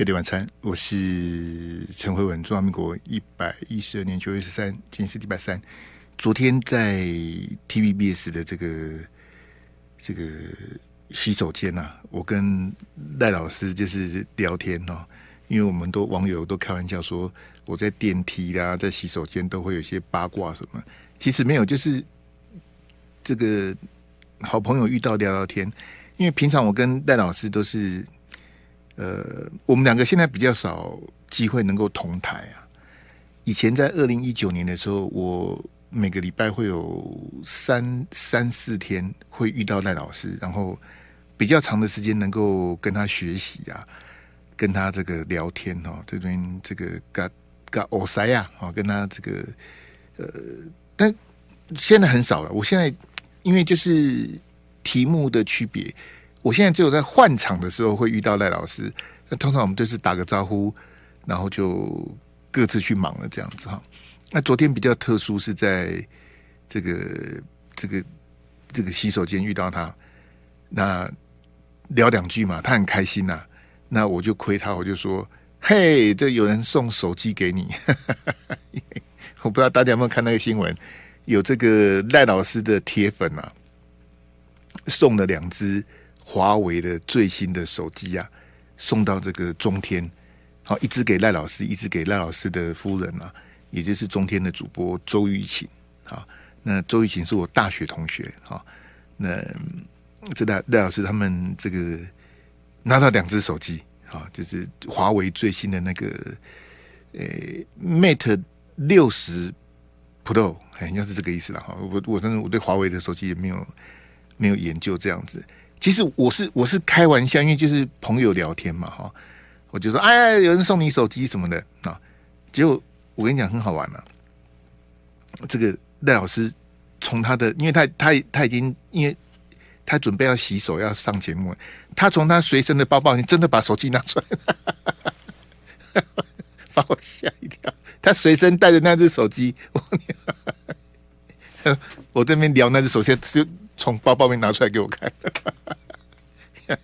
夜点晚餐，我是陈慧文。中华民国一百一十二年九月十三，今天是礼拜三。昨天在 TVBS 的这个这个洗手间呐、啊，我跟赖老师就是聊天哦，因为我们都网友都开玩笑说，我在电梯啦，在洗手间都会有些八卦什么，其实没有，就是这个好朋友遇到聊聊天。因为平常我跟赖老师都是。呃，我们两个现在比较少机会能够同台啊。以前在二零一九年的时候，我每个礼拜会有三三四天会遇到赖老师，然后比较长的时间能够跟他学习啊，跟他这个聊天哦，这边这个嘎嘎欧塞呀哦，跟他这个呃，但现在很少了。我现在因为就是题目的区别。我现在只有在换场的时候会遇到赖老师，那通常我们就是打个招呼，然后就各自去忙了这样子哈。那昨天比较特殊，是在这个这个这个洗手间遇到他，那聊两句嘛，他很开心呐、啊。那我就亏他，我就说：“嘿，这有人送手机给你。”我不知道大家有没有看那个新闻，有这个赖老师的铁粉啊，送了两只。华为的最新的手机啊，送到这个中天，好，一支给赖老师，一支给赖老师的夫人啊，也就是中天的主播周玉琴啊。那周玉琴是我大学同学啊。那这赖赖老师他们这个拿到两只手机啊，就是华为最新的那个呃 Mate 六十 Pro，应该是这个意思了哈。我我但是我对华为的手机也没有没有研究这样子。其实我是我是开玩笑，因为就是朋友聊天嘛，哈，我就说哎，有人送你手机什么的啊，结果我跟你讲很好玩了，这个赖老师从他的，因为他他他已经，因为他准备要洗手要上节目，他从他随身的包包，你真的把手机拿出来，把我吓一跳，他随身带着那只手机，我我这边聊那只手机就。从包包里拿出来给我看，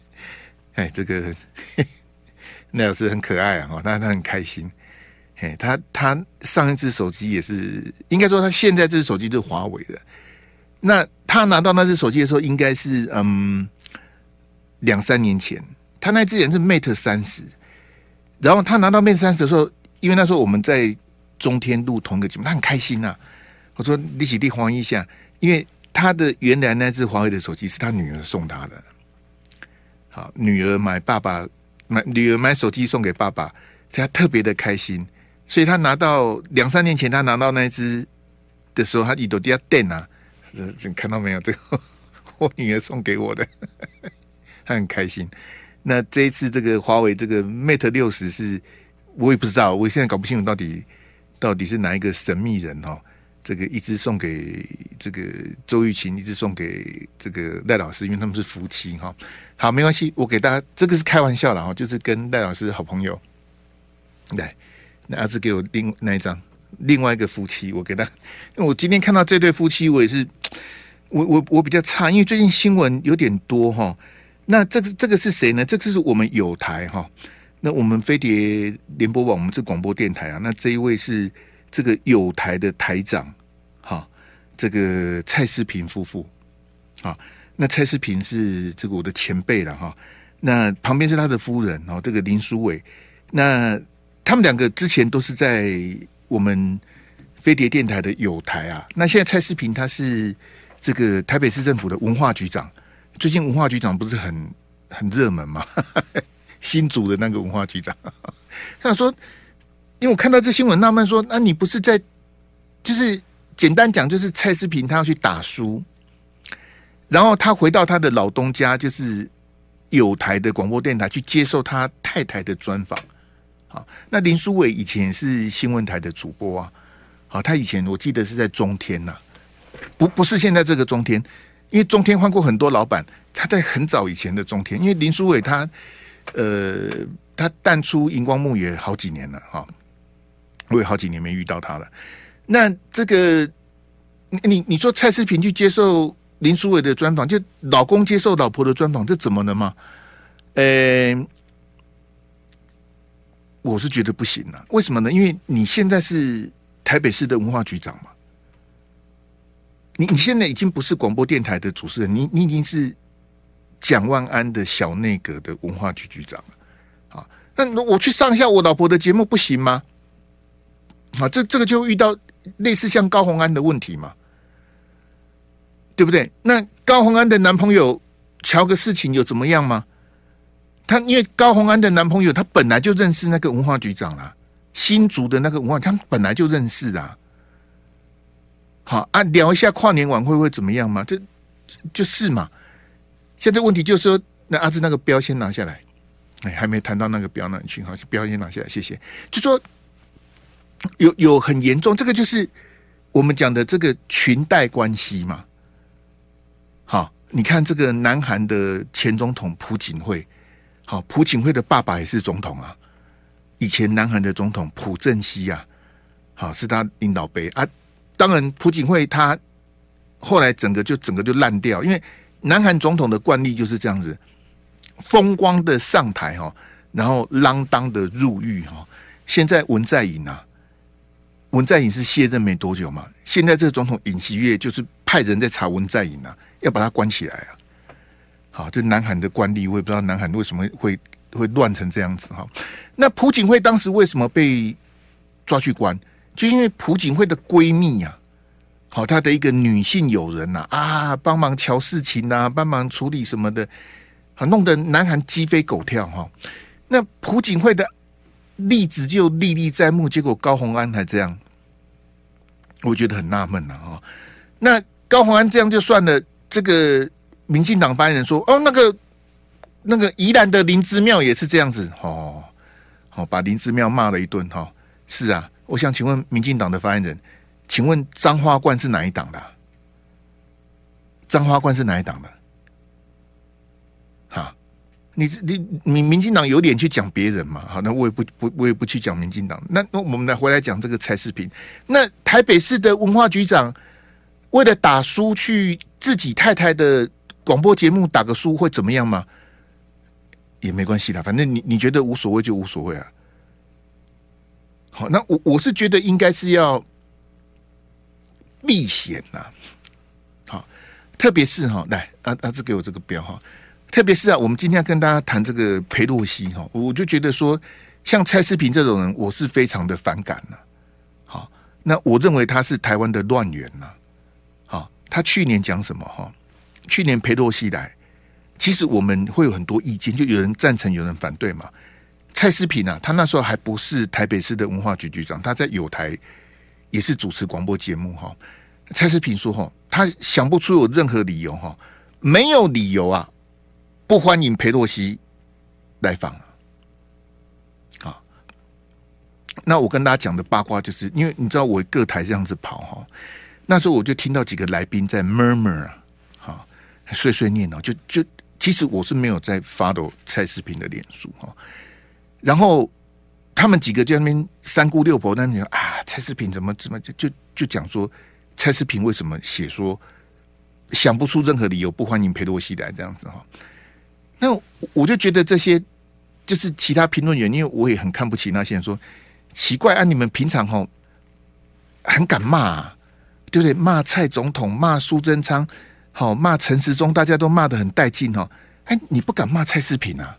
哎，这个 那老师很可爱啊，哦，他他很开心，哎，他他上一只手机也是，应该说他现在这支手机就是华为的，那他拿到那支手机的时候，应该是嗯两三年前，他那支也是 Mate 三十，然后他拿到 Mate 三十的时候，因为那时候我们在中天录同一个节目，他很开心呐，我说你起立黄一下，因为。他的原来那只华为的手机是他女儿送他的，好，女儿买爸爸买女儿买手机送给爸爸，所以他特别的开心。所以他拿到两三年前他拿到那只的时候，他一朵底下电啊，你看到没有？这个 我女儿送给我的，他很开心。那这一次这个华为这个 Mate 六十是，我也不知道，我现在搞不清楚到底到底是哪一个神秘人哦。这个一直送给这个周玉琴，一直送给这个赖老师，因为他们是夫妻哈。好，没关系，我给大家这个是开玩笑的哈，就是跟赖老师好朋友。来，那阿志给我另那一张，另外一个夫妻，我给他。因为我今天看到这对夫妻，我也是，我我我比较差，因为最近新闻有点多哈。那这个这个是谁呢？这个是我们友台哈。那我们飞碟联播网，我们是广播电台啊。那这一位是。这个友台的台长，哈，这个蔡世平夫妇，啊，那蔡世平是这个我的前辈了哈。那旁边是他的夫人哦，这个林书伟。那他们两个之前都是在我们飞碟电台的友台啊。那现在蔡世平他是这个台北市政府的文化局长。最近文化局长不是很很热门吗？新组的那个文化局长，他说。因为我看到这新闻，纳闷说：“那你不是在，就是简单讲，就是蔡思平他要去打书，然后他回到他的老东家，就是有台的广播电台去接受他太太的专访。好，那林书伟以前是新闻台的主播啊，好，他以前我记得是在中天呐、不不是现在这个中天，因为中天换过很多老板，他在很早以前的中天，因为林书伟他呃，他淡出荧光幕也好几年了哈。”我有好几年没遇到他了。那这个，你你说蔡思平去接受林书伟的专访，就老公接受老婆的专访，这怎么了吗？呃，我是觉得不行啊。为什么呢？因为你现在是台北市的文化局长嘛，你你现在已经不是广播电台的主持人，你你已经是蒋万安的小内阁的文化局局长了。啊，那我去上一下我老婆的节目不行吗？啊，这这个就遇到类似像高红安的问题嘛，对不对？那高红安的男朋友乔个事情有怎么样吗？他因为高红安的男朋友，他本来就认识那个文化局长啦，新竹的那个文化，他们本来就认识啦。好啊，聊一下跨年晚会会怎么样嘛？这就是嘛。现在问题就是说，那阿志那个标先拿下来，哎，还没谈到那个标呢，去好，标先拿下来，谢谢。就说有有很严重，这个就是我们讲的这个裙带关系嘛。好，你看这个南韩的前总统朴槿惠。好，朴槿惠的爸爸也是总统啊，以前南韩的总统朴正熙啊，好是他领导杯啊。当然，朴槿惠他后来整个就整个就烂掉，因为南韩总统的惯例就是这样子，风光的上台哈，然后锒铛的入狱哈。现在文在寅啊，文在寅是卸任没多久嘛，现在这个总统尹锡悦就是派人在查文在寅啊，要把他关起来啊。好，这南韩的惯例，我也不知道南韩为什么会会乱成这样子哈。那朴槿惠当时为什么被抓去关？就因为朴槿惠的闺蜜呀，好，她的一个女性友人呐啊，帮忙乔事情呐，帮忙处理什么的，啊，弄得南韩鸡飞狗跳哈。那朴槿惠的例子就历历在目，结果高虹安还这样，我觉得很纳闷呐哈。那高虹安这样就算了，这个。民进党发言人说：“哦，那个那个宜兰的林芝庙也是这样子哦，好、哦、把林芝庙骂了一顿哈、哦。是啊，我想请问民进党的发言人，请问张花冠是哪一党的？张花冠是哪一党的？你，你你民进党有脸去讲别人嘛？好，那我也不不我也不去讲民进党。那那我们来回来讲这个蔡世平。那台北市的文化局长为了打输去自己太太的。”广播节目打个书会怎么样吗？也没关系啦，反正你你觉得无所谓就无所谓啊。好，那我我是觉得应该是要避险呐。好，特别是哈，来阿阿志给我这个标哈。特别是啊，我们今天要跟大家谈这个裴洛西哈，我就觉得说，像蔡思平这种人，我是非常的反感呐。好，那我认为他是台湾的乱源呐。好，他去年讲什么哈？去年裴洛西来，其实我们会有很多意见，就有人赞成，有人反对嘛。蔡思平啊，他那时候还不是台北市的文化局局长，他在友台也是主持广播节目哈。蔡思平说哈，他想不出有任何理由哈，没有理由啊，不欢迎裴洛西来访啊。那我跟大家讲的八卦，就是因为你知道我各台这样子跑哈，那时候我就听到几个来宾在 murmur 啊。碎碎念哦，就就其实我是没有在发抖蔡世平的脸书哈，然后他们几个在那边三姑六婆那里啊，蔡世平怎么怎么就就就讲说蔡世平为什么写说想不出任何理由不欢迎裴洛西来这样子哈，那我就觉得这些就是其他评论员，因为我也很看不起那些人说奇怪啊，你们平常哈很敢骂啊，对不对？骂蔡总统，骂苏贞昌。好骂陈时中，大家都骂得很带劲哦。哎，你不敢骂蔡世平啊？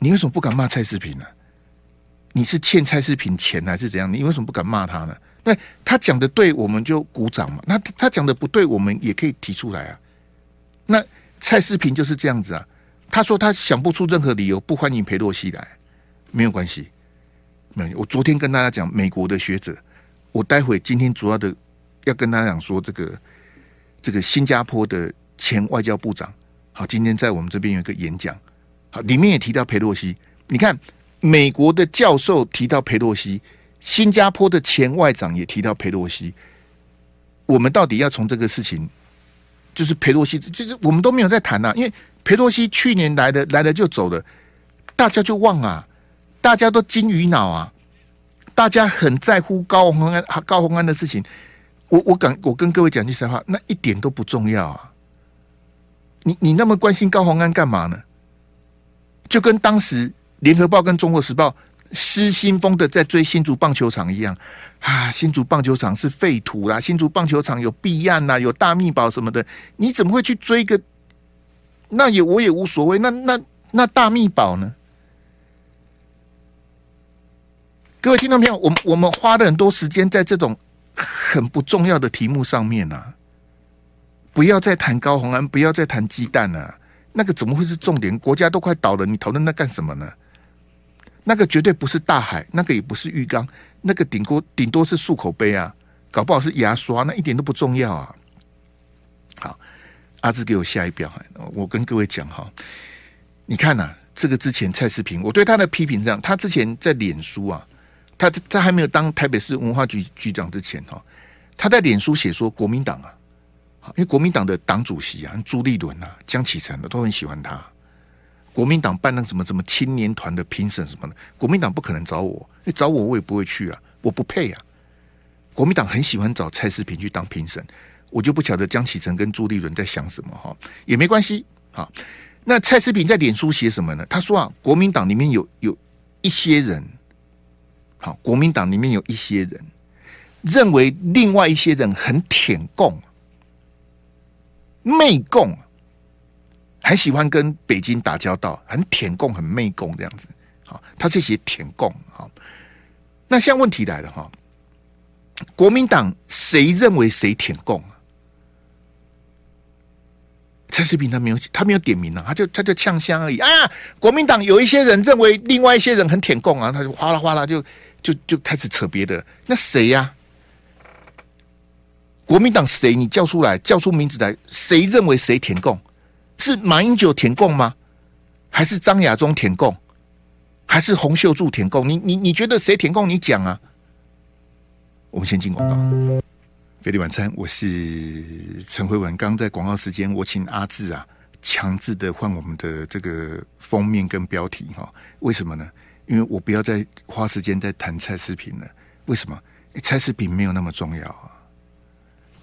你为什么不敢骂蔡世平呢？你是欠蔡世平钱还是怎样？你为什么不敢骂他呢？那他讲的对，我们就鼓掌嘛。那他讲的不对，我们也可以提出来啊。那蔡世平就是这样子啊。他说他想不出任何理由不欢迎裴洛西来，没有关系，没有。我昨天跟大家讲美国的学者，我待会今天主要的要跟大家讲说这个。这个新加坡的前外交部长，好，今天在我们这边有一个演讲，好，里面也提到裴洛西。你看，美国的教授提到裴洛西，新加坡的前外长也提到裴洛西。我们到底要从这个事情，就是裴洛西，就是我们都没有在谈呐、啊，因为裴洛西去年来的来了就走了，大家就忘啊，大家都金鱼脑啊，大家很在乎高虹安高虹安的事情。我我敢，我跟各位讲句实话，那一点都不重要啊！你你那么关心高虹安干嘛呢？就跟当时联合报跟中国时报失心疯的在追新竹棒球场一样啊！新竹棒球场是废土啦，新竹棒球场有弊案呐，有大秘宝什么的，你怎么会去追个？那也我也无所谓。那那那大秘宝呢？各位听众朋友，我们我们花了很多时间在这种很不重要的题目上面啊！不要再谈高虹安，不要再谈鸡蛋了啊，那个怎么会是重点？国家都快倒了，你讨论那干什么呢？那个绝对不是大海，那个也不是浴缸，那个顶多顶多是漱口杯啊，搞不好是牙刷，那一点都不重要啊。好，阿志给我下一标，我跟各位讲哈，你看呐、啊，这个之前蔡世平，我对他的批评是这样，他之前在脸书啊，他他还没有当台北市文化局局长之前哈，他在脸书写说国民党啊，因为国民党的党主席啊，朱立伦啊，江启臣的都很喜欢他。国民党办那什么什么青年团的评审什么的，国民党不可能找我，你找我我也不会去啊，我不配啊。国民党很喜欢找蔡世平去当评审，我就不晓得江启臣跟朱立伦在想什么哈，也没关系啊。那蔡世平在脸书写什么呢？他说啊，国民党里面有有一些人，好，国民党里面有一些人认为另外一些人很舔共、媚共。很喜欢跟北京打交道，很舔共，很媚共这样子。好，他是写舔共。好，那现在问题来了哈，国民党谁认为谁舔共啊？蔡世平他没有，他没有点名啊，他就他就呛香而已。啊，国民党有一些人认为另外一些人很舔共啊，他就哗啦哗啦就就就开始扯别的。那谁呀？国民党谁？你叫出来，叫出名字来，谁认为谁舔共？是马英九舔共吗？还是张亚中舔共？还是洪秀柱舔共？你你你觉得谁舔共？你讲啊！我们先进广告。菲力晚餐，我是陈慧文。刚在广告时间，我请阿志啊，强制的换我们的这个封面跟标题哈。为什么呢？因为我不要再花时间在谈蔡世平了。为什么？蔡世平没有那么重要啊。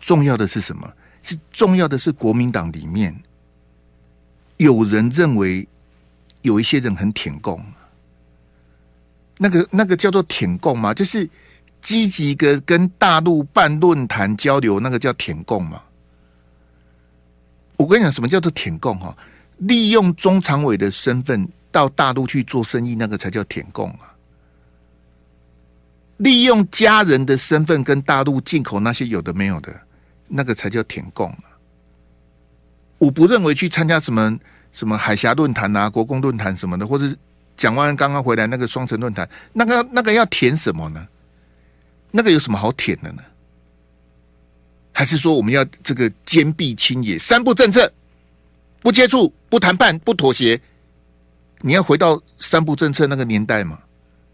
重要的是什么？是重要的是国民党里面。有人认为有一些人很舔共，那个那个叫做舔共吗？就是积极的跟大陆办论坛交流，那个叫舔共吗？我跟你讲，什么叫做舔共？哈，利用中常委的身份到大陆去做生意，那个才叫舔共啊！利用家人的身份跟大陆进口那些有的没有的，那个才叫舔共啊！我不认为去参加什么什么海峡论坛啊、国共论坛什么的，或者蒋万刚刚回来那个双城论坛，那个那个要舔什么呢？那个有什么好舔的呢？还是说我们要这个坚壁清野、三不政策，不接触、不谈判、不妥协？你要回到三不政策那个年代吗？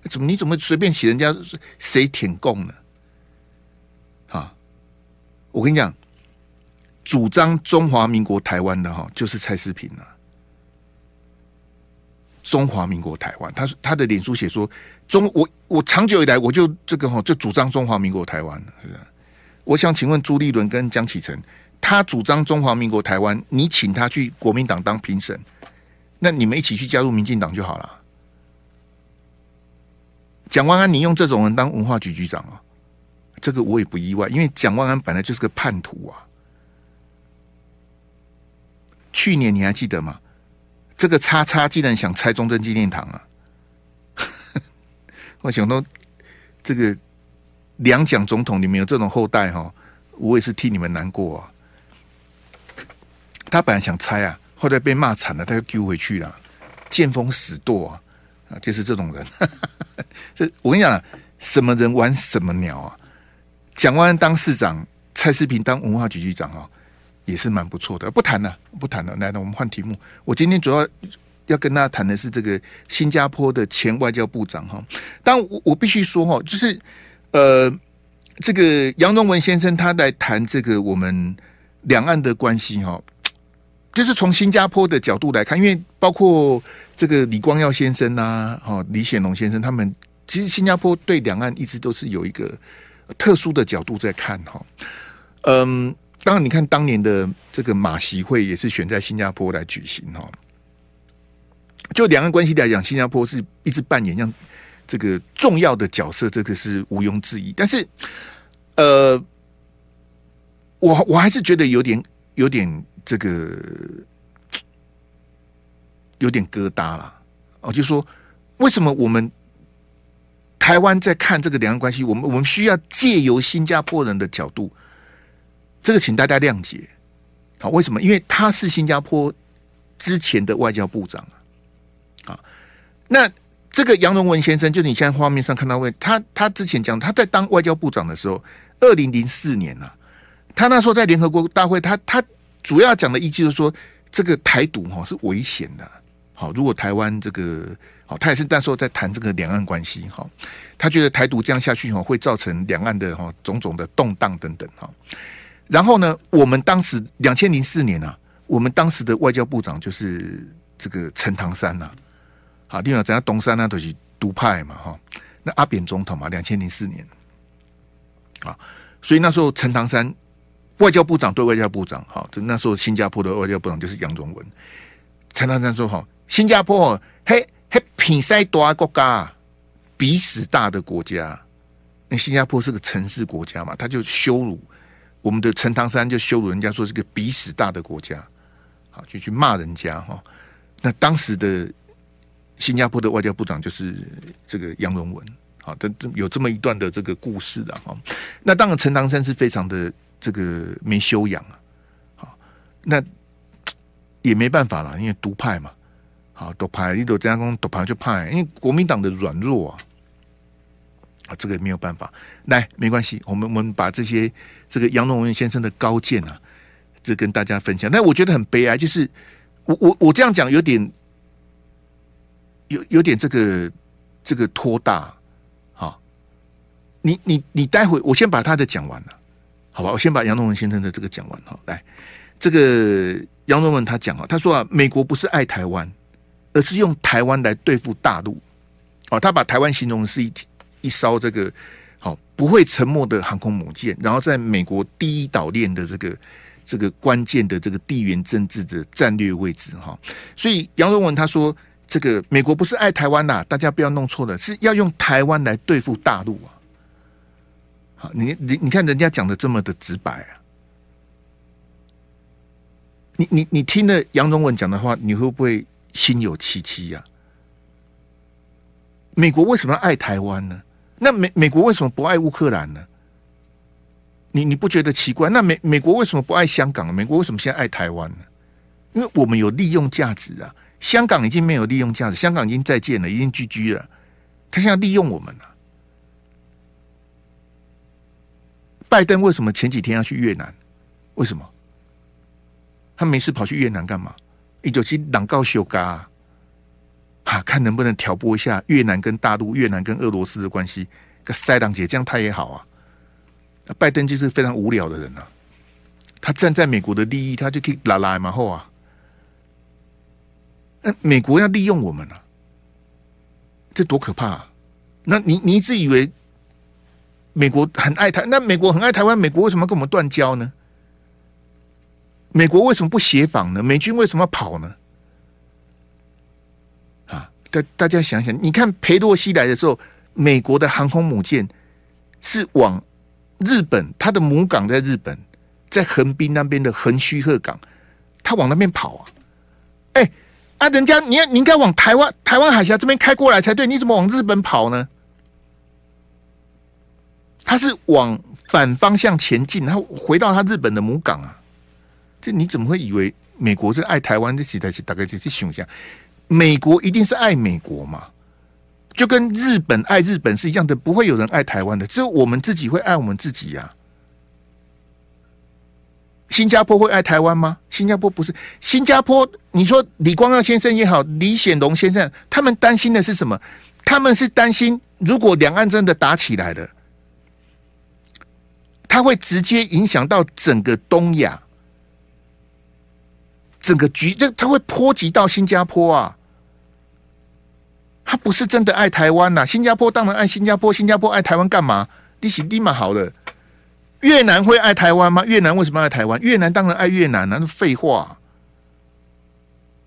怎么你怎么随便写人家谁舔共呢？啊，我跟你讲。主张中华民国台湾的哈，就是蔡世平啊。中华民国台湾，他他的脸书写说中我我长久以来我就这个哈就主张中华民国台湾，我想请问朱立伦跟江启臣，他主张中华民国台湾，你请他去国民党当评审，那你们一起去加入民进党就好了。蒋万安，你用这种人当文化局局长啊？这个我也不意外，因为蒋万安本来就是个叛徒啊。去年你还记得吗？这个叉叉竟然想拆忠贞纪念堂啊！我想到，这个两蒋总统，你们有这种后代哈，我也是替你们难过啊。他本来想拆啊，后来被骂惨了，他又丢回去了，见风使舵啊！啊，就是这种人。这我跟你讲，什么人玩什么鸟啊！蒋万安当市长，蔡世平当文化局局长啊！也是蛮不错的，不谈了，不谈了。来，我们换题目。我今天主要要跟大家谈的是这个新加坡的前外交部长哈。但我我必须说哈，就是呃，这个杨荣文先生他来谈这个我们两岸的关系哈，就是从新加坡的角度来看，因为包括这个李光耀先生呐，哈，李显龙先生他们，其实新加坡对两岸一直都是有一个特殊的角度在看哈，嗯。当然，你看当年的这个马习会也是选在新加坡来举行哈。就两岸关系来讲，新加坡是一直扮演像这个重要的角色，这个是毋庸置疑。但是，呃，我我还是觉得有点有点这个有点疙瘩啦。哦，就说为什么我们台湾在看这个两岸关系，我们我们需要借由新加坡人的角度，这个请大家谅解。好，为什么？因为他是新加坡之前的外交部长啊。啊，那这个杨荣文先生，就你现在画面上看到位，他他之前讲他在当外交部长的时候，二零零四年啊，他那时候在联合国大会，他他主要讲的意思就是说，这个台独哈是危险的。好，如果台湾这个好，他也是那时候在谈这个两岸关系哈，他觉得台独这样下去哈，会造成两岸的哈种种的动荡等等哈。然后呢，我们当时两千零四年啊，我们当时的外交部长就是这个陈唐山呐、啊，好，另外咱东山呢都是独派嘛哈，那阿扁总统嘛，两千零四年，啊，所以那时候陈唐山外交部长对外交部长，好，就那时候新加坡的外交部长就是杨荣文，陈唐山说哈，新加坡嘿嘿比赛大国家，鼻屎大的国家，那新加坡是个城市国家嘛，他就羞辱。我们的陈唐山就羞辱人家说是个鼻屎大的国家，好，就去骂人家哈。那当时的新加坡的外交部长就是这个杨荣文，好，的有这么一段的这个故事的哈。那当然陈唐山是非常的这个没修养啊，好，那也没办法了，因为独派嘛，好，独派一朵这样讲独派就派，因为国民党的软弱啊。啊，这个没有办法，来，没关系，我们我们把这些这个杨荣文先生的高见啊，这跟大家分享。但我觉得很悲哀，就是我我我这样讲有点有有点这个这个拖大，好，你你你待会我先把他的讲完了，好吧？我先把杨荣文先生的这个讲完哈。来，这个杨荣文他讲啊，他说啊，美国不是爱台湾，而是用台湾来对付大陆。哦，他把台湾形容是一。一艘这个好不会沉没的航空母舰，然后在美国第一岛链的这个这个关键的这个地缘政治的战略位置哈，所以杨荣文他说，这个美国不是爱台湾呐，大家不要弄错了，是要用台湾来对付大陆啊。好，你你你看人家讲的这么的直白啊，你你你听了杨荣文讲的话，你会不会心有戚戚呀？美国为什么要爱台湾呢？那美美国为什么不爱乌克兰呢？你你不觉得奇怪？那美美国为什么不爱香港？美国为什么现在爱台湾呢？因为我们有利用价值啊！香港已经没有利用价值，香港已经再见了，已经居居了。他现在利用我们了。拜登为什么前几天要去越南？为什么？他没事跑去越南干嘛？一九七党告休嘎。啊，啊看能不能挑拨一下越南跟大陆、越南跟俄罗斯的关系。个塞党姐这样他也好啊。拜登就是非常无聊的人啊，他站在美国的利益，他就可以拉拉嘛后啊。那美国要利用我们啊，这多可怕啊！那你你一直以为美国很爱台，那美国很爱台湾，美国为什么跟我们断交呢？美国为什么不协防呢？美军为什么要跑呢？大大家想想，你看裴洛西来的时候，美国的航空母舰是往日本，它的母港在日本，在横滨那边的横须贺港，他往那边跑啊！哎、啊，人家你要你应该往台湾台湾海峡这边开过来才对，你怎么往日本跑呢？他是往反方向前进，他回到他日本的母港啊！这你怎么会以为美国是爱台湾？这时代是大概就是想象。美国一定是爱美国嘛，就跟日本爱日本是一样的，不会有人爱台湾的，只有我们自己会爱我们自己呀、新加坡会爱台湾吗？新加坡不是新加坡。你说李光耀先生也好，李显龙先生，他们担心的是什么？他们是担心，如果两岸真的打起来了，他会直接影响到整个东亚，整个局，这他会波及到新加坡啊。他不是真的爱台湾呐，新加坡当然爱新加坡，新加坡爱台湾干嘛？你是立马好了。越南会爱台湾吗？越南为什么爱台湾？越南当然爱越南，那是废话，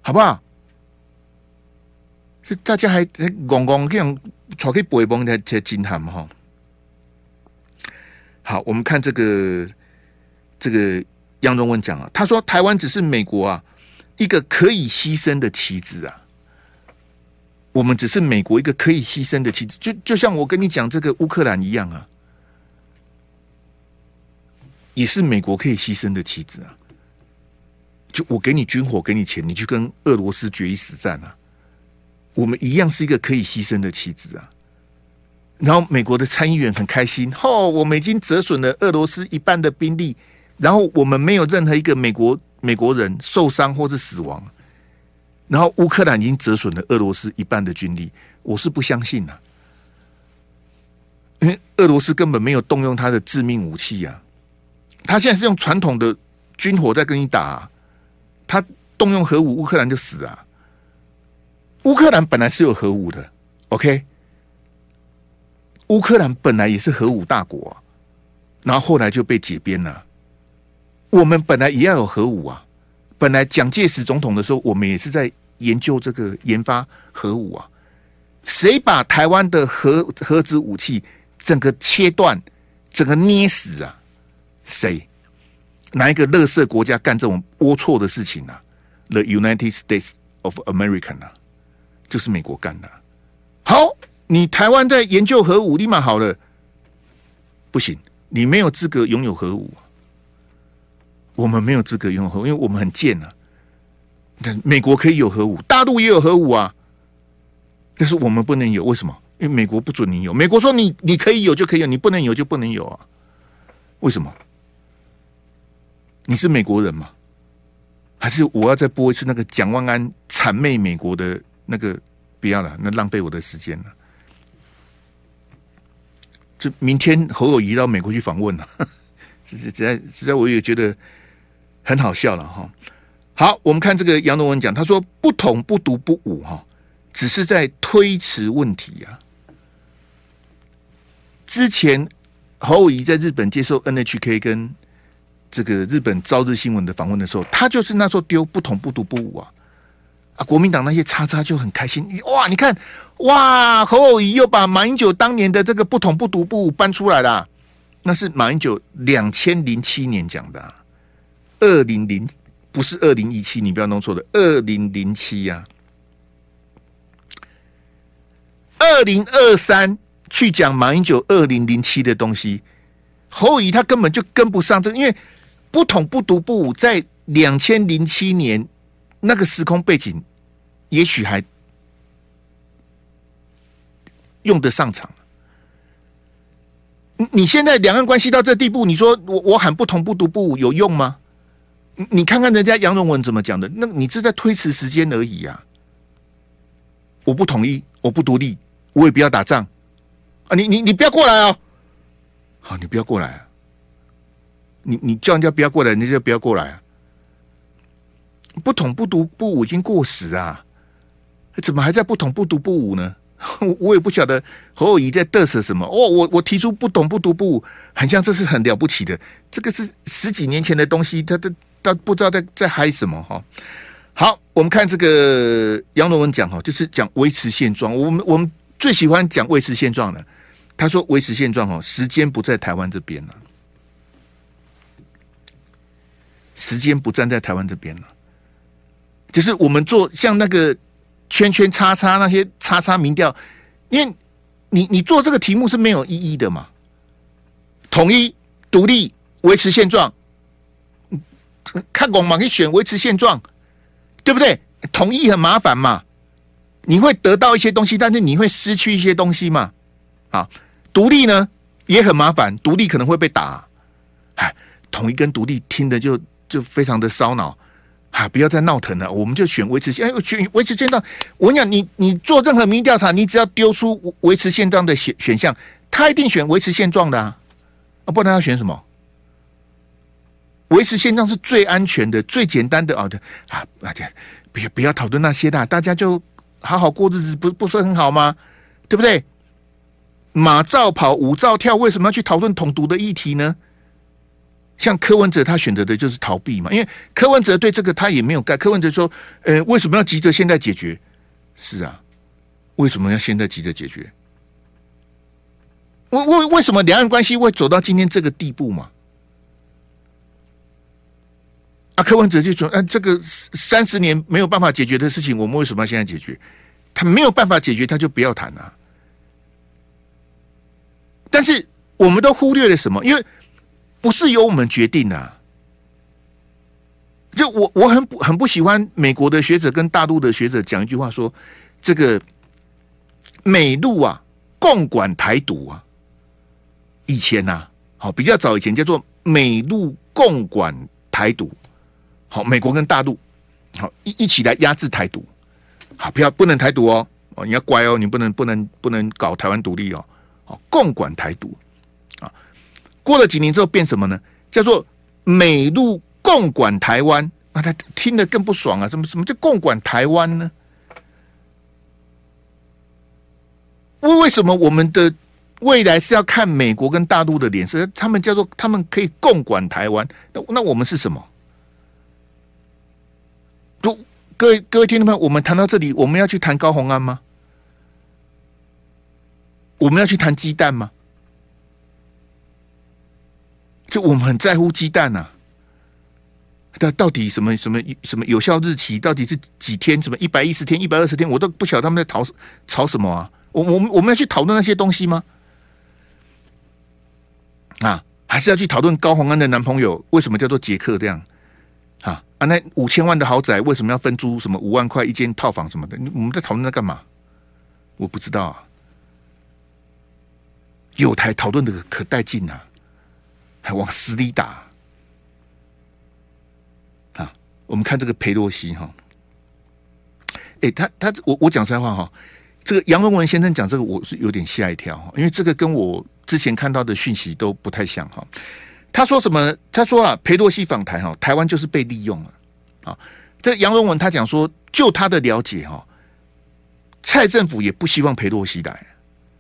好不好？是大家还还讲讲这样巧克力不会崩在在金坛嘛哈。好，我们看这个这个杨荣文讲啊，他说台湾只是美国啊一个可以牺牲的棋子啊，我们只是美国一个可以牺牲的棋子，就就像我跟你讲这个乌克兰一样啊，也是美国可以牺牲的棋子啊。就我给你军火，给你钱，你去跟俄罗斯决一死战啊！我们一样是一个可以牺牲的棋子啊。然后美国的参议员很开心，哦，我们已经折损了俄罗斯一半的兵力，然后我们没有任何一个美国美国人受伤或是死亡。然后乌克兰已经折损了俄罗斯一半的军力，我是不相信呐、因为俄罗斯根本没有动用他的致命武器呀、啊，他现在是用传统的军火在跟你打、啊。他动用核武，乌克兰就死啊！乌克兰本来是有核武的，OK？乌克兰本来也是核武大国啊，然后后来就被解编了。我们本来也要有核武啊，本来蒋介石总统的时候，我们也是在研究这个研发核武啊。谁把台湾的核核子武器整个切断、整个捏死啊？谁？哪一个垃圾国家干这种龌龊的事情呢、啊、？The United States of America 呢、啊？就是美国干的。好，你台湾在研究核武，立马好了。不行，你没有资格拥有核武。我们没有资格拥有核武，因为我们很贱啊。美国可以有核武，大陆也有核武啊，但是我们不能有。为什么？因为美国不准你有。美国说你你可以有就可以有，你不能有就不能有啊。为什么？你是美国人吗？还是我要再播一次那个蒋万安谄媚美国的那个？不要了，那浪费我的时间了。就明天侯友谊到美国去访问 了，实在实在我也觉得很好笑了哈。好，我们看这个杨龙文讲，他说不统不独不武哈，只是在推迟问题呀。之前侯友谊在日本接受 NHK 跟。这个日本朝日新闻的访问的时候，他就是那时候丢不统不独不武啊啊！国民党那些叉叉就很开心哇！你看哇，侯友谊又把马英九当年的这个不统不独不武搬出来了，那是马英九两千零七年讲的，啊，二零零不是二零一七，你不要弄错了，二零零七呀，二零二三去讲马英九二零零七的东西，侯友宜他根本就跟不上这，因为。不统不独不武，在两千零七年那个时空背景，也许还用得上场。你现在两岸关系到这地步，你说我我喊不统不独不武有用吗？你看看人家杨荣文怎么讲的，那你是在推迟时间而已、啊。我不统一，我不独立，我也不要打仗啊！你你你不要过来哦！好，你不要过来啊！你你叫人家不要过来，你就不要过来啊！不统不独不武已经过时啊，怎么还在不统不独不武呢？我也不晓得侯友谊在嘚瑟什么。哦，我我提出不统不独不武，很像这是很了不起的，这个是十几年前的东西，他他他不知道在在嗨什么哈。好，我们看这个杨罗文讲哈，就是讲维持现状。我们我们最喜欢讲维持现状的。他说维持现状哦，时间不在台湾这边了。时间不站在台湾这边了，就是我们做像那个圈圈叉叉那些叉叉民调，因为你你做这个题目是没有意义的嘛。统一、独立、维持现状，看广嘛可以选维持现状，对不对？统一很麻烦嘛，你会得到一些东西，但是你会失去一些东西嘛。啊，独立呢也很麻烦，独立可能会被打。哎，统一跟独立听的就。就非常的烧脑，啊！不要再闹腾了，我们就选维持现，哎，选维持现状。我跟你讲，你你做任何民意调查，你只要丢出维持现状的选选项，他一定选维持现状的啊！啊，不然他要选什么？维持现状是最安全的、最简单的啊！的啊，大家不要不要讨论那些的，大家就好好过日子，不不是很好吗？对不对？马照跑，舞照跳，为什么要去讨论统独的议题呢？像柯文哲他选择的就是逃避嘛，因为柯文哲对这个他也没有干。柯文哲说：“呃，为什么要急着现在解决？是啊，为什么要现在急着解决？为为为什么两岸关系会走到今天这个地步嘛？柯文哲就说：“啊，这个三十年没有办法解决的事情，我们为什么要现在解决？他没有办法解决，他就不要谈啊。”但是我们都忽略了什么？因为不是由我们决定啊。就我我很不很不喜欢美国的学者跟大陆的学者讲一句话说：“这个美陆啊，共管台独啊。”以前呐、啊，好比较早以前叫做美陆共管台独，好，美国跟大陆好一一起来压制台独，好，不要不能台独哦，哦，你要乖哦，你不能不能不能搞台湾独立哦。好共管台独啊，过了几年之后变什么呢？叫做美陆共管台湾，那他听得更不爽啊！什么什么叫共管台湾呢？为为什么我们的未来是要看美国跟大陆的脸色？他们叫做他们可以共管台湾，那那我们是什么？就各位各位听众朋友，我们谈到这里，我们要去谈高虹安吗？我们要去谈鸡蛋吗？就我们很在乎鸡蛋呐，但到底什么什么什么有效日期到底是几天？什么一百一十天、一百二十天，我都不晓得他们在吵吵什么啊！我我们我们要去讨论那些东西吗？啊，还是要去讨论高虹安的男朋友为什么叫做杰克这样？啊啊，那五千万的豪宅为什么要分租什么五万块一间套房什么的？我们在讨论那干嘛？我不知道啊。有台讨论的可带劲呐，还往死里打啊！我们看这个裴洛西哈，哎，他他我我讲实在话哈，这个杨荣文先生讲这个我是有点吓一跳哈，因为这个跟我之前看到的讯息都不太像哈。他说什么？他说啊，裴洛西访台哈，台湾就是被利用了啊。这杨荣文他讲说，就他的了解哈，蔡政府也不希望裴洛西来。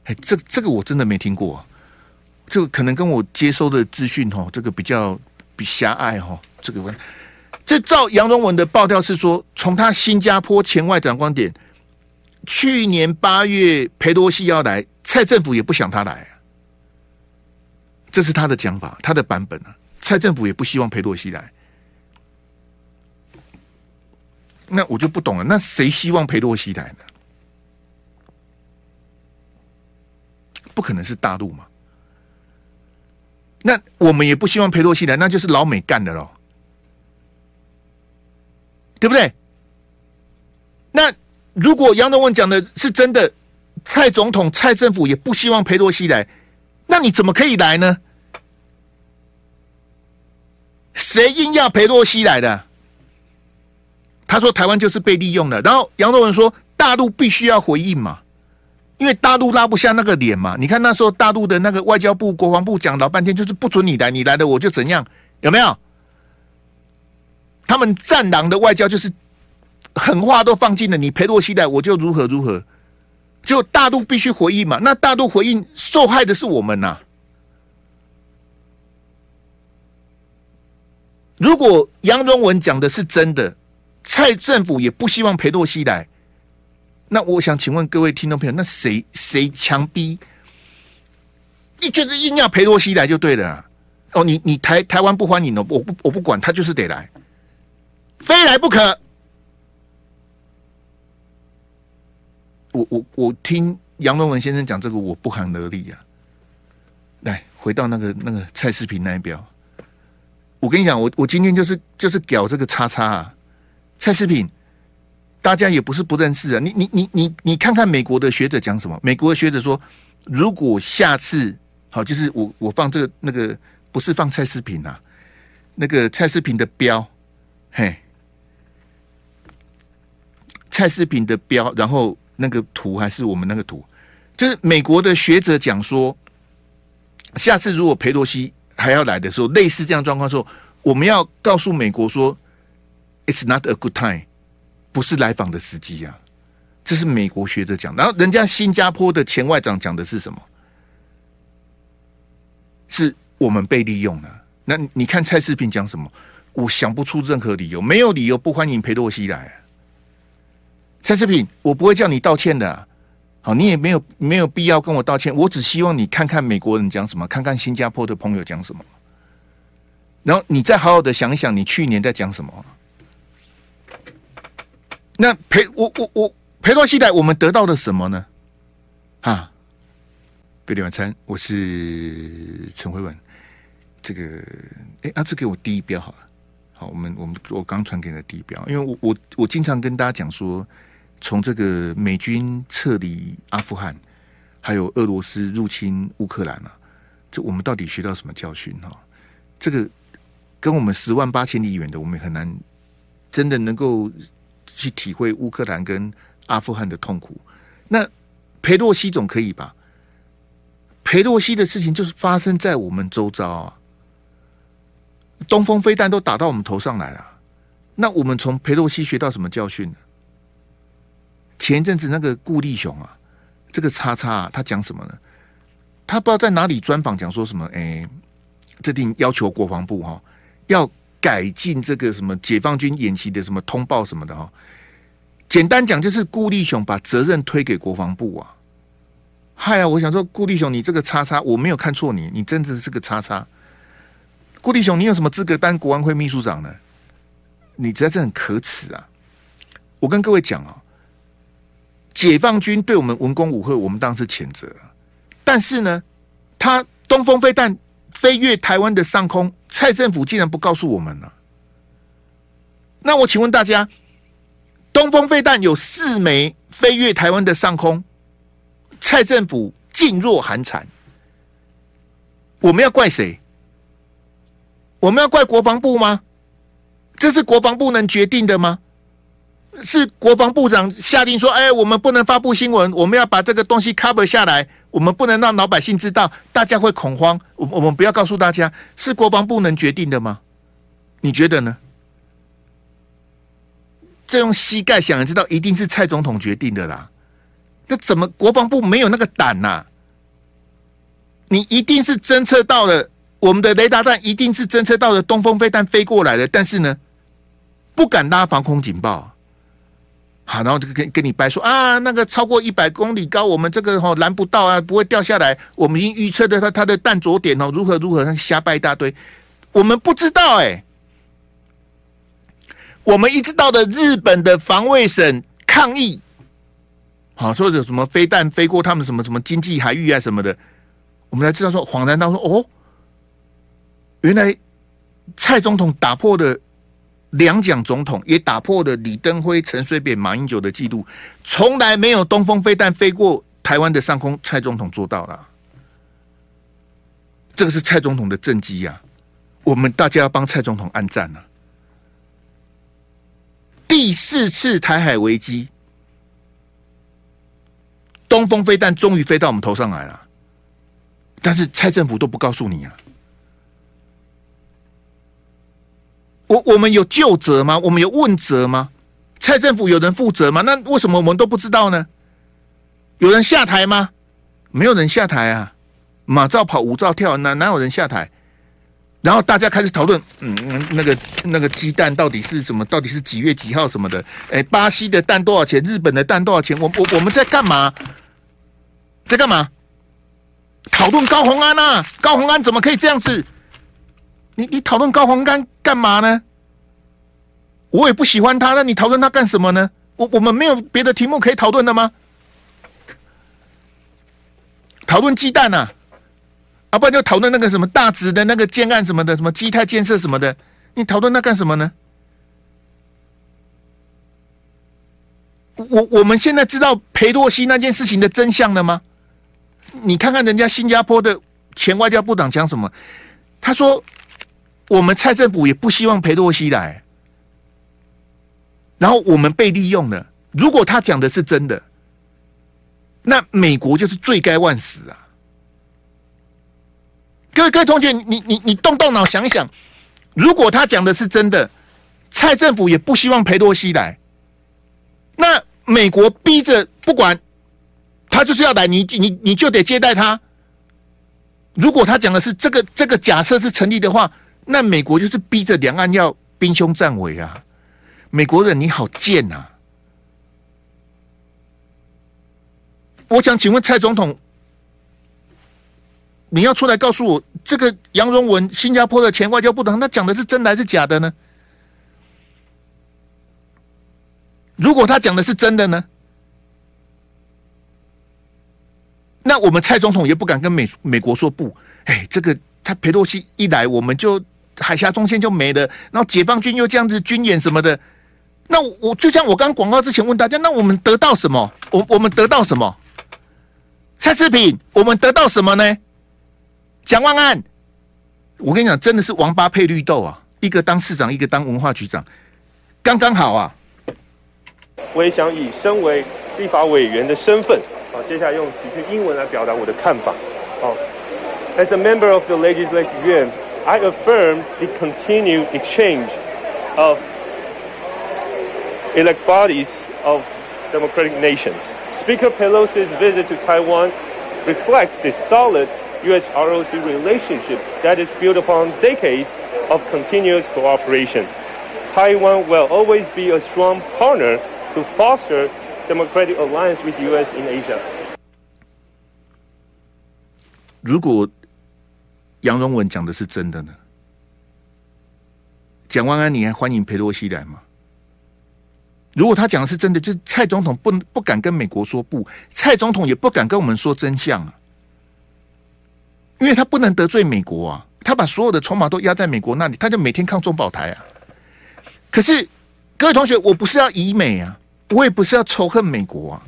哎，这这个我真的没听过，这个可能跟我接收的资讯哈，这个比较比狭隘哈。这个问，这照杨荣文的报道是说，从他新加坡前外长观点，去年八月裴洛西要来，蔡政府也不想他来，这是他的讲法，他的版本啊。蔡政府也不希望裴洛西来，那我就不懂了，那谁希望裴洛西来呢？不可能是大陆嘛？那我们也不希望裴洛西来，那就是老美干的喽，对不对？那如果杨荣文讲的是真的，蔡总统、蔡政府也不希望裴洛西来，那你怎么可以来呢？谁硬要裴洛西来的？他说台湾就是被利用的，然后杨荣文说大陆必须要回应嘛。因为大陆拉不下那个脸嘛，你看那时候大陆的那个外交部、国防部讲老半天，就是不准你来，你来了我就怎样，有没有？他们战狼的外交就是狠话都放进了，你裴洛西来我就如何如何，就大陆必须回应嘛。那大陆回应受害的是我们呐、如果杨荣文讲的是真的，蔡政府也不希望裴洛西来。那我想请问各位听众朋友，那谁谁强逼？你就是硬要裴洛西来就对了、啊。哦，你你台台湾不欢迎哦，我不我不管，他就是得来，非来不可。我我我听杨龙文先生讲这个，我不寒而栗啊。来，回到那个那个蔡世平那一标，我跟你讲，我我今天就是就是屌这个叉叉啊，蔡世平。大家也不是不认识啊，你你你你你看看美国的学者讲什么？美国的学者说，如果下次好，就是我我放这个那个不是放蔡世平啊，那个蔡世平的标，嘿，蔡世平的标，然后那个图还是我们那个图，就是美国的学者讲说，下次如果裴洛西还要来的时候，类似这样状况时候，我们要告诉美国说，It's not a good time。不是来访的时机啊，这是美国学者讲。然后人家新加坡的前外长讲的是什么？是我们被利用了。那你看蔡世平讲什么？我想不出任何理由，没有理由不欢迎裴洛西来。蔡世平，我不会叫你道歉的。好，你也没有没有必要跟我道歉。我只希望你看看美国人讲什么，看看新加坡的朋友讲什么，然后你再好好的想一想，你去年在讲什么。那裴我我我裴洛西来，我们得到的什么呢？啊，贝蒂晚餐，我是陈慧文。这个，哎，阿志给我第一标好了。好，我们我们我刚传给你的第一标，因为我我我经常跟大家讲说。从这个美军撤离阿富汗，还有俄罗斯入侵乌克兰啊，这我们到底学到什么教训哈？这个跟我们十万八千里远的，我们很难真的能够去体会乌克兰跟阿富汗的痛苦。那裴洛西总可以吧？裴洛西的事情就是发生在我们周遭啊，东风飞弹都打到我们头上来了。那我们从裴洛西学到什么教训呢？前一阵子那个顾立雄啊，这个叉叉啊，他讲什么呢？他不知道在哪里专访讲说什么？哎，这定要求国防部哈、哦、要改进这个什么解放军演习的什么通报什么的哈、哦。简单讲就是顾立雄把责任推给国防部啊。嗨啊，我想说顾立雄，你这个叉叉我没有看错你，你真的是个叉叉。顾立雄，你有什么资格当国安会秘书长呢？你实在是很可耻啊！我跟各位讲啊。解放军对我们文攻武吓，我们当然是谴责。但是呢，他东风飞弹飞越台湾的上空，蔡政府竟然不告诉我们了。那我请问大家，东风飞弹有四枚飞越台湾的上空，蔡政府噤若寒蝉。我们要怪谁？我们要怪国防部吗？这是国防部能决定的吗？是国防部长下令说：“哎，我们不能发布新闻，我们要把这个东西 cover 下来，我们不能让老百姓知道，大家会恐慌。我我们不要告诉大家，是国防部能决定的吗？你觉得呢？这用膝盖想也知道，一定是蔡总统决定的啦。那怎么国防部没有那个胆呐？你一定是侦测到了我们的雷达站，一定是侦测到了东风飞弹飞过来的，但是呢，不敢拉防空警报。”好，然后就跟跟你掰说啊，那个超过一百公里高，我们这个哈拦不到啊，不会掉下来。我们已经预测的它它的弹着点哦，如何如何，瞎掰一大堆。我们不知道哎、我们一直到的日本的防卫省抗议，好说有什么飞弹飞过他们什么什么经济海域啊什么的，我们才知道说恍然大说哦，原来蔡总统打破的。两蒋总统也打破了李登辉、陈水扁、马英九的记录，从来没有东风飞弹飞过台湾的上空，蔡总统做到了。这个是蔡总统的政绩呀，我们大家要帮蔡总统按赞啊！第四次台海危机，东风飞弹终于飞到我们头上来了，但是蔡政府都不告诉你啊。我我们有究责吗？我们有问责吗？蔡政府有人负责吗？那为什么我们都不知道呢？有人下台吗？没有人下台啊！马照跑，舞照跳，哪哪有人下台？然后大家开始讨论，嗯，那个那个鸡蛋到底是什么？到底是几月几号什么的？哎，巴西的蛋多少钱？日本的蛋多少钱？我我我们在干嘛？在干嘛？讨论高虹安啊！高虹安怎么可以这样子？你你讨论高虹安干嘛呢？我也不喜欢他，那你讨论他干什么呢？我我们没有别的题目可以讨论的吗？讨论鸡蛋啊，啊，不然就讨论那个什么大直的那个建案什么的，什么基泰建设什么的，你讨论那干什么呢？我我们现在知道裴洛西那件事情的真相了吗？你看看人家新加坡的前外交部长讲什么，他说。我们蔡政府也不希望裴洛西来，然后我们被利用了。如果他讲的是真的，那美国就是罪该万死啊！各位各位同学，你你你动动脑想想，如果他讲的是真的，蔡政府也不希望裴洛西来，那美国逼着不管他就是要来，你你你就得接待他。如果他讲的是这个这个假设是成立的话。那美国就是逼着两岸要兵凶战危啊！美国人你好贱呐！我想请问蔡总统，你要出来告诉我，这个杨荣文新加坡的前外交部长，他讲的是真的还是假的呢？如果他讲的是真的呢？那我们蔡总统也不敢跟美美国说不。哎，这个他裴洛西一来，我们就海峡中线就没了。然后解放军又这样子军演什么的，那我就像我刚广告之前问大家，那我们得到什么？我我们得到什么？蔡世平，我们得到什么呢？蒋万安，我跟你讲，真的是王八配绿豆啊！一个当市长，一个当文化局长，刚刚好啊！我也想以身为立法委员的身份，啊，接下来用几句英文来表达我的看法。好，As a member of the Legislative Yuan, I affirm the continued exchange of elect bodies of democratic nations. Speaker Pelosi's visit to Taiwan reflects the solid U.S.-ROC relationship that is built upon decades of continuous cooperation. Taiwan will always be a strong partner to foster democratic alliance with U.S. in Asia. 如果杨荣文讲的是真的呢？蒋万安，你还欢迎裴洛西来吗？如果他讲的是真的，就蔡总统不不敢跟美国说不，蔡总统也不敢跟我们说真相啊，因为他不能得罪美国啊，他把所有的筹码都压在美国那里，他就每天抗中保台啊。可是各位同学，我不是要以美啊，我也不是要仇恨美国啊，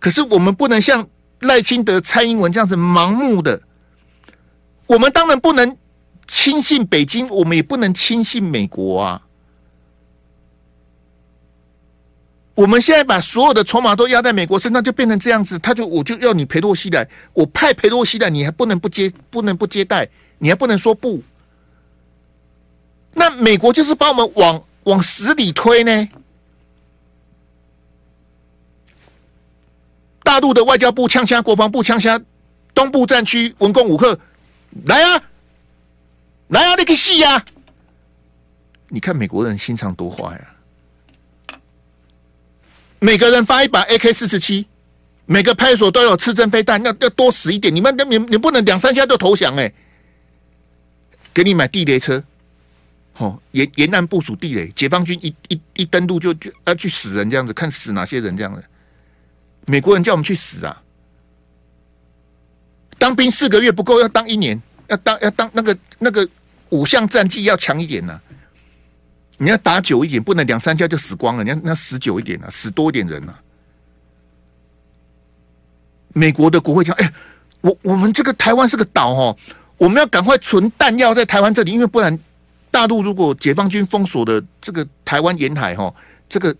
可是我们不能像赖清德、蔡英文这样子盲目的，我们当然不能轻信北京，我们也不能轻信美国啊。我们现在把所有的筹码都压在美国身上，就变成这样子。他就我就要你裴洛西来，我派裴洛西来，你还不能不接，不能不接待，你还不能说不。那美国就是把我们往往死里推呢。大陆的外交部枪杀，国防部枪杀，东部战区文攻武克，来啊，来啊，那个戏呀！你看美国人心肠多坏呀！每个人发一把 AK 四十七，每个派出所都有刺针飞弹，要要多死一点。你们你你不能两三下就投降哎、欸！给你买地雷车，哦，沿沿岸部署地雷，解放军一一一登陆就就要去死人这样子，看死哪些人这样子。美国人叫我们去死啊！当兵四个月不够，要当一年，要当要当那个那个五项战绩要强一点呢、你要打久一点，不能两三下就死光了。你要你要死久一点啊，死多一点人啊。美国的国会讲：“哎、我我们这个台湾是个岛哦，我们要赶快存弹药在台湾这里，因为不然大陆如果解放军封锁的这个台湾沿海哈，这个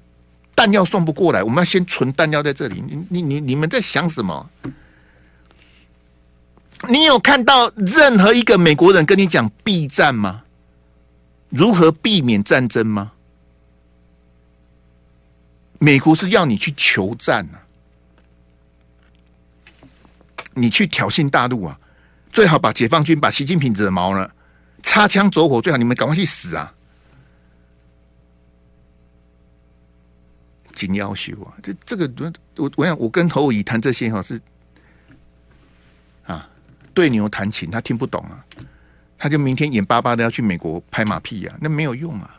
弹药送不过来，我们要先存弹药在这里。你你你你们在想什么？你有看到任何一个美国人跟你讲避战吗？”如何避免战争吗？美国是要你去求战啊，你去挑衅大陆啊，最好把解放军把习近平惹毛了，擦枪走火，最好你们赶快去死啊！紧要求啊，这这个我我想我跟侯友宜谈这些哈是对牛弹琴，他听不懂啊。他就明天眼巴巴的要去美国拍马屁呀、啊，那没有用啊！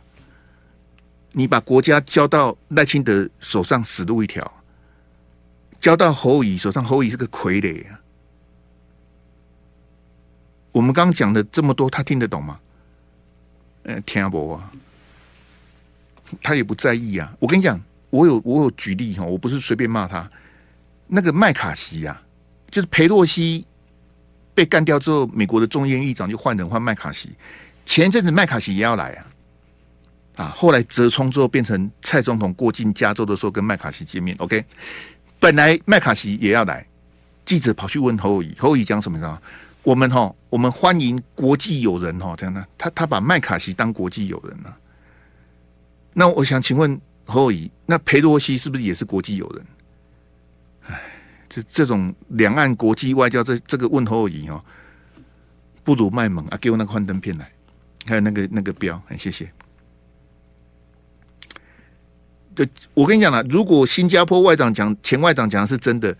你把国家交到赖清德手上死路一条，交到侯乙手上，侯乙是个傀儡啊！我们刚刚讲的这么多，他听得懂吗？呃，听不啊，他也不在意啊！我跟你讲，我有我有举例哈，我不是随便骂他。那个麦卡锡呀、啊，就是裴洛西。被干掉之后，美国的众议院议长就换人换麦卡锡。前一阵子麦卡锡也要来啊，啊，后来折冲之后变成蔡总统过境加州的时候跟麦卡锡见面。OK，本来麦卡锡也要来，记者跑去问侯友宜，侯友宜讲什么呢？我们哈，我们欢迎国际友人哈，这样的，他他把麦卡锡当国际友人了。那我想请问侯友宜，那裴洛西是不是也是国际友人？这这种两岸国际外交这这个问候语哦，不如卖萌啊！给我那个幻灯片来，还有那个那个标，很谢谢。就我跟你讲了，如果新加坡外长讲前外长讲的是真的，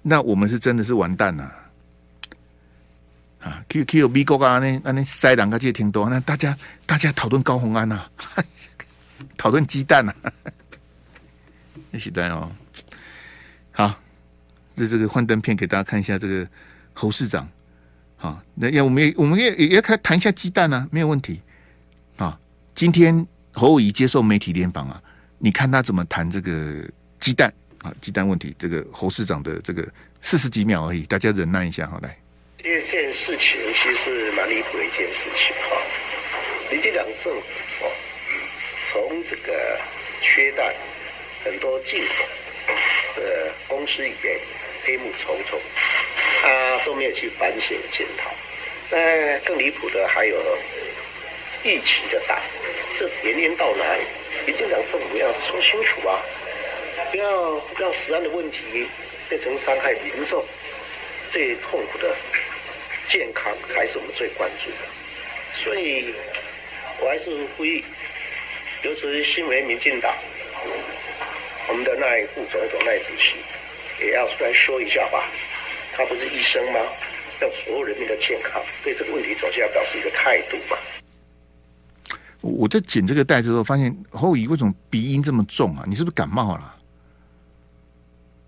那我们是真的是完蛋了啊！Q Q 美国啊，那那塞两个界挺多，那大家大家讨论高虹安呐，讨论鸡蛋呐，那鸡蛋哦。好，这这个幻灯片给大家看一下，这个侯市长。好，那要我们也我们也也要谈一下鸡蛋啊，没有问题啊。今天侯友宜接受媒体联访啊，你看他怎么谈这个鸡蛋。啊，鸡蛋问题，这个侯市长的这个四十几秒而已，大家忍耐一下，好来。这件事情其实是蛮离谱的一件事情哈。民进党政府哦，从这个缺蛋很多进口的公司里面黑幕重重，他都没有去反省检讨。那更离谱的还有疫情的蛋，这年年到哪里？民进党政府要说清楚啊！不要让食安的问题变成伤害民众最痛苦的健康，才是我们最关注的。所以，我还是呼吁，尤其是新闻民进党，我们的赖副总统赖主席也要出来说一下吧。他不是医生吗？要所有人民的健康，对这个问题总是要表示一个态度嘛。我在剪这个带子的时候，发现侯乙为什么鼻音这么重啊？你是不是感冒了？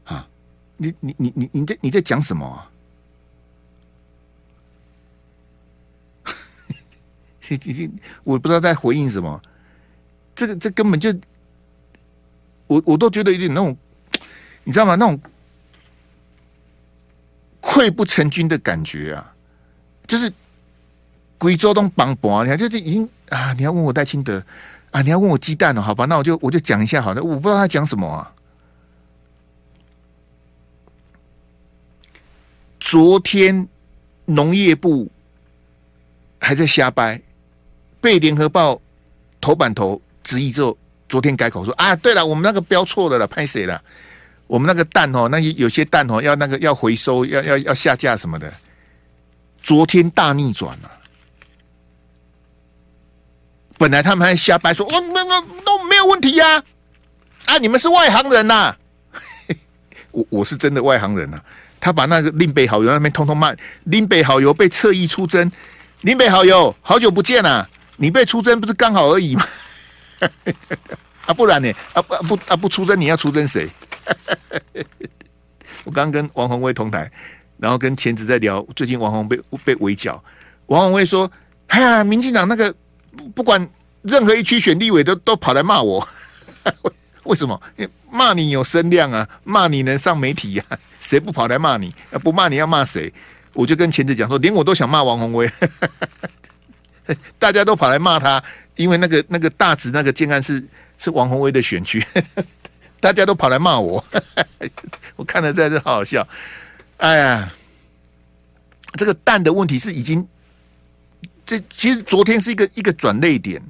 啊你你你你你在你在讲什么啊？我不知道在回应什么。这个这根本就，我我都觉得有点那种，你知道吗？那种溃不成军的感觉啊，就是贵州东帮帮，你看就是已经啊，你要问我戴清德啊，你要问我鸡蛋了，好吧？那我就我就讲一下好了，我不知道他讲什么啊。昨天农业部还在瞎掰，被联合报头版头质疑之后，昨天改口说啊，对了，我们那个标错了了，拍谁了？我们那个蛋哦，那些有些蛋哦，要那个要回收，要要要下架什么的。昨天大逆转了，本来他们还瞎掰说，哦，那那都没有问题呀，啊，你们是外行人呐，啊，我我是真的外行人呐，啊。他把那个林北好友那边通通骂，林北好友被侧翼出征，林北好友好久不见啊，你被出征不是刚好而已吗？啊，不然呢？啊不啊不啊不出征，你要出征谁？我刚跟王宏威同台，然后跟前子在聊，最近王宏被被围剿，王宏威说：“哎呀，民进党那个不管任何一区选立委都都跑来骂我，为什么？骂你有声量啊，骂你能上媒体呀、啊。”谁不跑来骂你？不骂你要骂谁？我就跟前子讲说，连我都想骂王宏威，大家都跑来骂他，因为那个那个大直那个建案是是王宏威的选区，大家都跑来骂我，我看了真是好好笑。哎呀，这个蛋的问题是已经，这其实昨天是一个一个转捩点，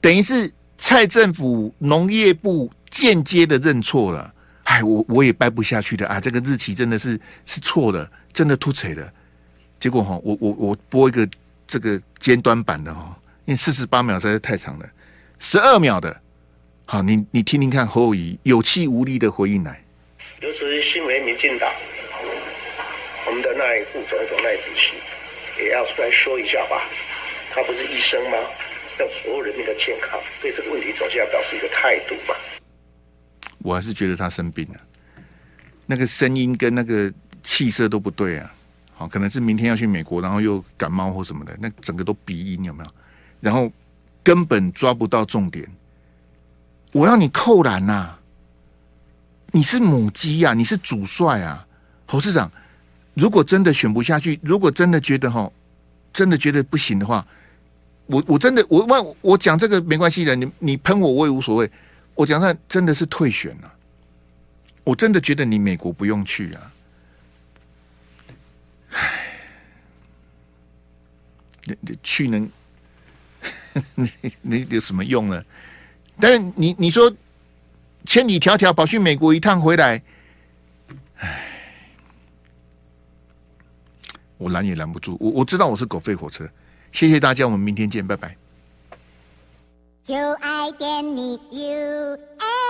等于是蔡政府农业部间接的认错了。哎，我我也掰不下去的啊！这个日期真的是是错的，真的凸槌的。结果哈，我我我播一个这个尖端版的哈，因为四十八秒实在是太长了，十二秒的。好，你你听听看侯友宜有气无力的回应来。尤其是新为民进党，我们的赖副总统赖主席也要出来说一下吧。他不是医生吗？要所有人民的健康，对这个问题总是要表示一个态度嘛。我还是觉得他生病了，那个声音跟那个气色都不对啊！好，可能是明天要去美国，然后又感冒或什么的，那整个都鼻音有没有？然后根本抓不到重点。我要你扣篮呐！你是母鸡呀，你是主帅啊，侯市长。如果真的选不下去，如果真的觉得哈，真的觉得不行的话，我我真的我我我讲这个没关系的，你你喷我我也无所谓。我讲他真的是退选了，我真的觉得你美国不用去啊！唉，你你去能，你你有什么用呢？但是你你说千里迢迢跑去美国一趟回来，唉，我拦也拦不住。我我知道我是狗吠火车。谢谢大家，我们明天见，拜拜。就爱点你 UFO